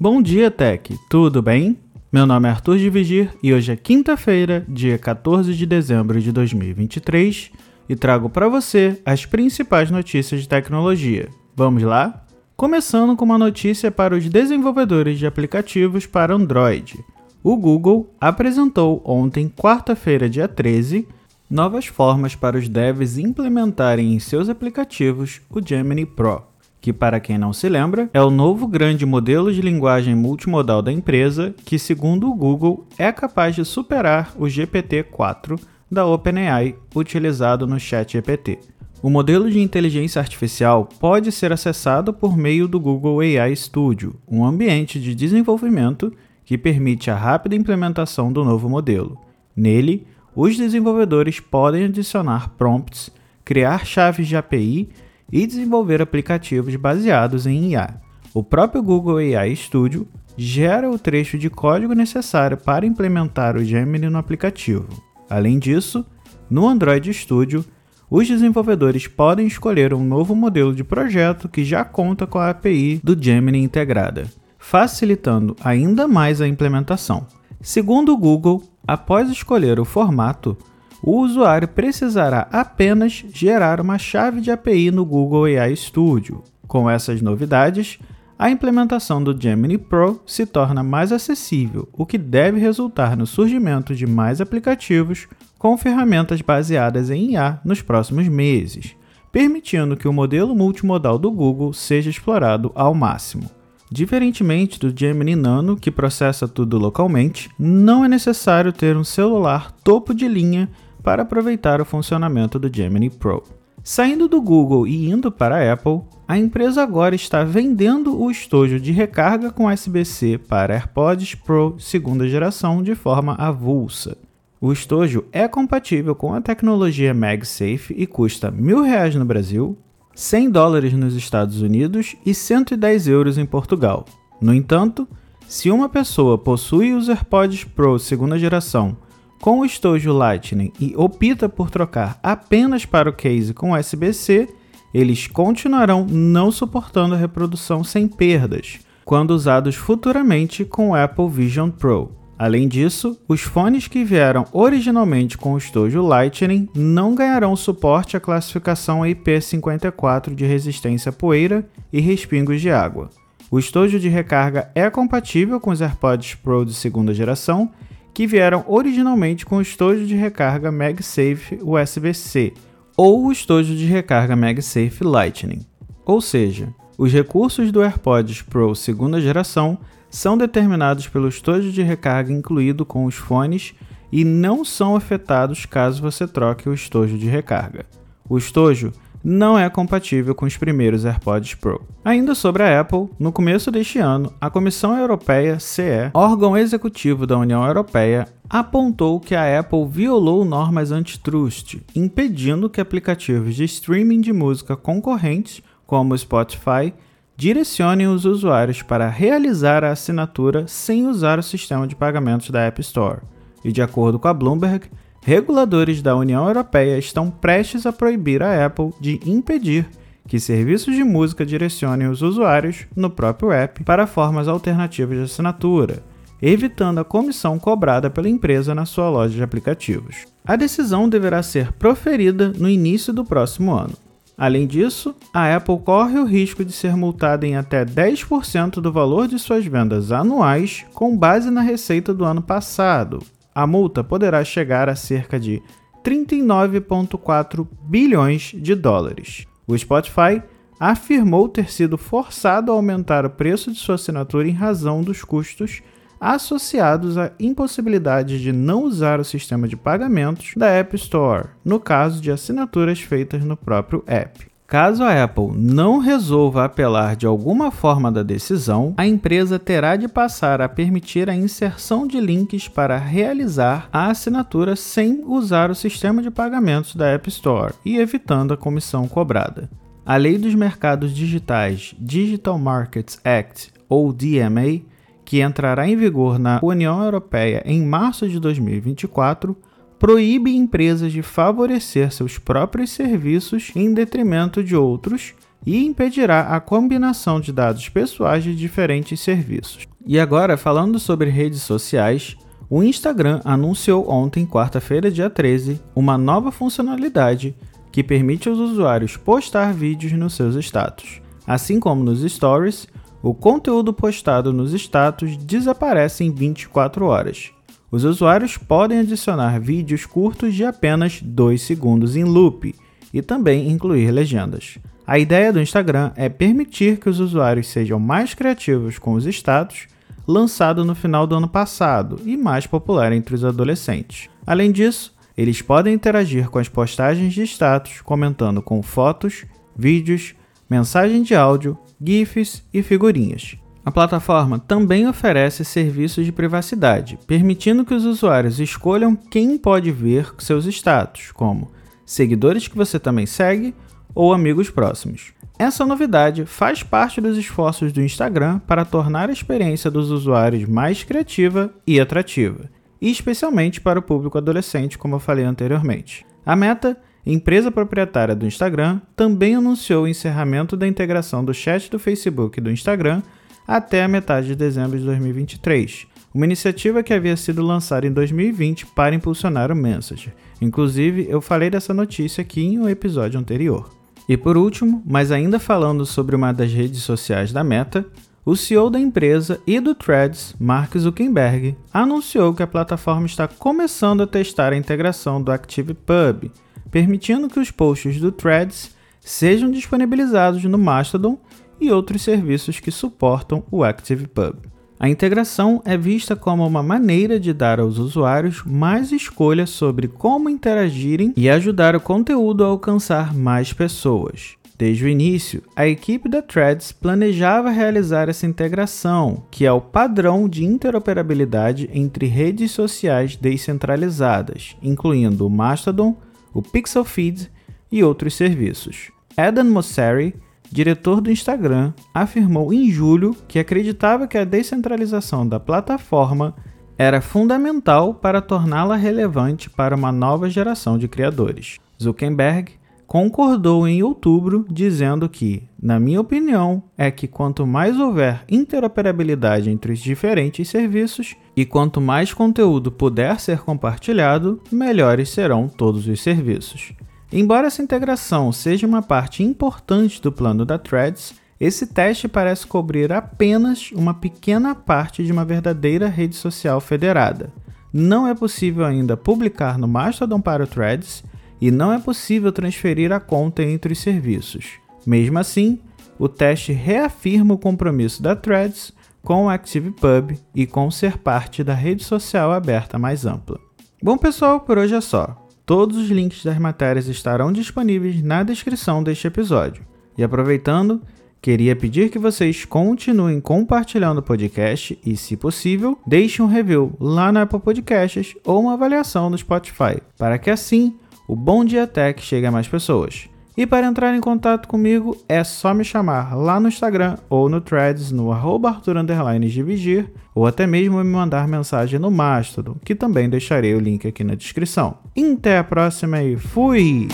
Bom dia, Tech! Tudo bem? Meu nome é Arthur de Vigir e hoje é quinta-feira, dia 14 de dezembro de 2023, e trago para você as principais notícias de tecnologia. Vamos lá? Começando com uma notícia para os desenvolvedores de aplicativos para Android. O Google apresentou ontem, quarta-feira, dia 13, novas formas para os devs implementarem em seus aplicativos o Gemini Pro que, para quem não se lembra, é o novo grande modelo de linguagem multimodal da empresa, que, segundo o Google, é capaz de superar o GPT-4 da OpenAI utilizado no ChatGPT. O modelo de inteligência artificial pode ser acessado por meio do Google AI Studio, um ambiente de desenvolvimento que permite a rápida implementação do novo modelo. Nele, os desenvolvedores podem adicionar prompts, criar chaves de API e desenvolver aplicativos baseados em IA. O próprio Google AI Studio gera o trecho de código necessário para implementar o Gemini no aplicativo. Além disso, no Android Studio, os desenvolvedores podem escolher um novo modelo de projeto que já conta com a API do Gemini integrada, facilitando ainda mais a implementação. Segundo o Google, após escolher o formato, o usuário precisará apenas gerar uma chave de API no Google AI Studio. Com essas novidades, a implementação do Gemini Pro se torna mais acessível, o que deve resultar no surgimento de mais aplicativos com ferramentas baseadas em IA nos próximos meses, permitindo que o modelo multimodal do Google seja explorado ao máximo. Diferentemente do Gemini Nano, que processa tudo localmente, não é necessário ter um celular topo de linha para aproveitar o funcionamento do Gemini Pro. Saindo do Google e indo para a Apple, a empresa agora está vendendo o estojo de recarga com USB-C para AirPods Pro segunda geração de forma avulsa. O estojo é compatível com a tecnologia MagSafe e custa R$ 1.000 no Brasil, 100 dólares nos Estados Unidos e 110 euros em Portugal. No entanto, se uma pessoa possui os AirPods Pro segunda geração com o estojo Lightning e opta por trocar apenas para o case com USB-C, eles continuarão não suportando a reprodução sem perdas, quando usados futuramente com o Apple Vision Pro. Além disso, os fones que vieram originalmente com o estojo Lightning não ganharão suporte à classificação IP54 de resistência à poeira e respingos de água. O estojo de recarga é compatível com os AirPods Pro de segunda geração que vieram originalmente com o estojo de recarga MagSafe USB-C ou o estojo de recarga MagSafe Lightning. Ou seja, os recursos do AirPods Pro segunda geração são determinados pelo estojo de recarga incluído com os fones e não são afetados caso você troque o estojo de recarga. O estojo não é compatível com os primeiros AirPods Pro. Ainda sobre a Apple, no começo deste ano, a Comissão Europeia CE, órgão executivo da União Europeia, apontou que a Apple violou normas antitrust, impedindo que aplicativos de streaming de música concorrentes, como o Spotify, direcionem os usuários para realizar a assinatura sem usar o sistema de pagamentos da App Store. E de acordo com a Bloomberg, reguladores da União Europeia estão prestes a proibir a Apple de impedir que serviços de música direcionem os usuários no próprio app para formas alternativas de assinatura, evitando a comissão cobrada pela empresa na sua loja de aplicativos. A decisão deverá ser proferida no início do próximo ano. Além disso, a Apple corre o risco de ser multada em até 10% do valor de suas vendas anuais com base na receita do ano passado, a multa poderá chegar a cerca de 39,4 bilhões de dólares. O Spotify afirmou ter sido forçado a aumentar o preço de sua assinatura em razão dos custos associados à impossibilidade de não usar o sistema de pagamentos da App Store, no caso de assinaturas feitas no próprio app. Caso a Apple não resolva apelar de alguma forma da decisão, a empresa terá de passar a permitir a inserção de links para realizar a assinatura sem usar o sistema de pagamentos da App Store e evitando a comissão cobrada. A Lei dos Mercados Digitais Digital Markets Act, ou DMA, que entrará em vigor na União Europeia em março de 2024, proíbe empresas de favorecer seus próprios serviços em detrimento de outros, e impedirá a combinação de dados pessoais de diferentes serviços. E agora, falando sobre redes sociais, o Instagram anunciou ontem, quarta-feira, dia 13, uma nova funcionalidade que permite aos usuários postar vídeos nos seus status. Assim como nos stories, o conteúdo postado nos status desaparece em 24 horas. Os usuários podem adicionar vídeos curtos de apenas 2 segundos em loop e também incluir legendas. A ideia do Instagram é permitir que os usuários sejam mais criativos com os status, lançado no final do ano passado e mais popular entre os adolescentes. Além disso, eles podem interagir com as postagens de status, comentando com fotos, vídeos, mensagem de áudio, GIFs e figurinhas. A plataforma também oferece serviços de privacidade, permitindo que os usuários escolham quem pode ver seus status, como seguidores que você também segue ou amigos próximos. Essa novidade faz parte dos esforços do Instagram para tornar a experiência dos usuários mais criativa e atrativa especialmente para o público adolescente, como eu falei anteriormente. A Meta, empresa proprietária do Instagram, também anunciou o encerramento da integração do chat do Facebook e do Instagram até a metade de dezembro de 2023, uma iniciativa que havia sido lançada em 2020 para impulsionar o Messenger. Inclusive, eu falei dessa notícia aqui em um episódio anterior. E por último, mas ainda falando sobre uma das redes sociais da Meta, o CEO da empresa e do Threads, Mark Zuckerberg, anunciou que a plataforma está começando a testar a integração do ActivePub, permitindo que os posts do Threads sejam disponibilizados no Mastodon e outros serviços que suportam o ActivePub. A integração é vista como uma maneira de dar aos usuários mais escolha sobre como interagirem e ajudar o conteúdo a alcançar mais pessoas. Desde o início, a equipe da Threads planejava realizar essa integração, que é o padrão de interoperabilidade entre redes sociais descentralizadas, incluindo o Mastodon, o Pixel Feed e outros serviços. Adam Mosseri, diretor do Instagram, afirmou em julho que acreditava que a descentralização da plataforma era fundamental para torná-la relevante para uma nova geração de criadores. Zuckerberg concordou em outubro, dizendo que, na minha opinião, é que quanto mais houver interoperabilidade entre os diferentes serviços e quanto mais conteúdo puder ser compartilhado, melhores serão todos os serviços. Embora essa integração seja uma parte importante do plano da Threads, esse teste parece cobrir apenas uma pequena parte de uma verdadeira rede social federada. Não é possível ainda publicar no Mastodon para o Threads e não é possível transferir a conta entre os serviços. Mesmo assim, o teste reafirma o compromisso da Threads com o ActivePub e com ser parte da rede social aberta mais ampla. Bom, pessoal, por hoje é só. Todos os links das matérias estarão disponíveis na descrição deste episódio. E aproveitando, queria pedir que vocês continuem compartilhando o podcast e, se possível, deixem um review lá na Apple Podcasts ou uma avaliação no Spotify, para que assim o Bom Dia Tech chega a mais pessoas. E para entrar em contato comigo é só me chamar lá no Instagram ou no Threads no arroba ou até mesmo me mandar mensagem no Mastodon, que também deixarei o link aqui na descrição. Até a próxima e fui!